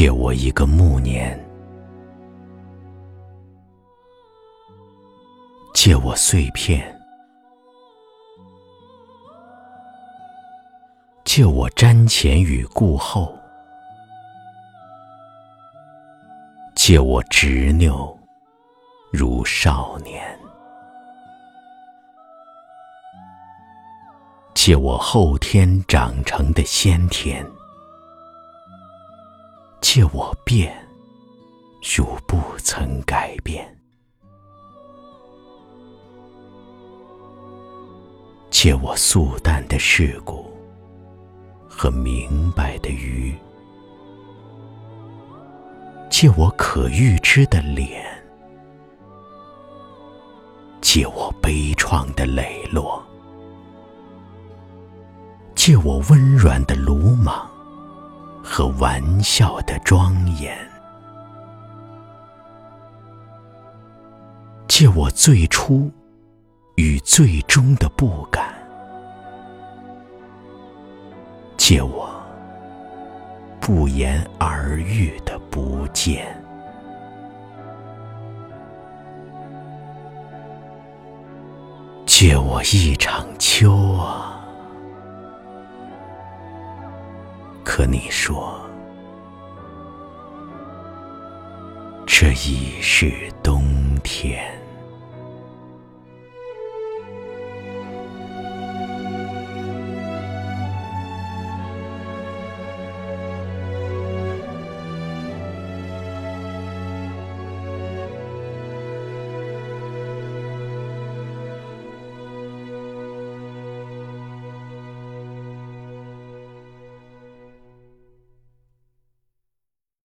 借我一个暮年，借我碎片，借我瞻前与顾后，借我执拗如少年，借我后天长成的先天。借我变，如不曾改变；借我素淡的世故和明白的愚；借我可预知的脸；借我悲怆的磊落；借我温软的鲁莽。和玩笑的庄严，借我最初与最终的不敢，借我不言而喻的不见，借我一场秋啊！和你说，这已是冬。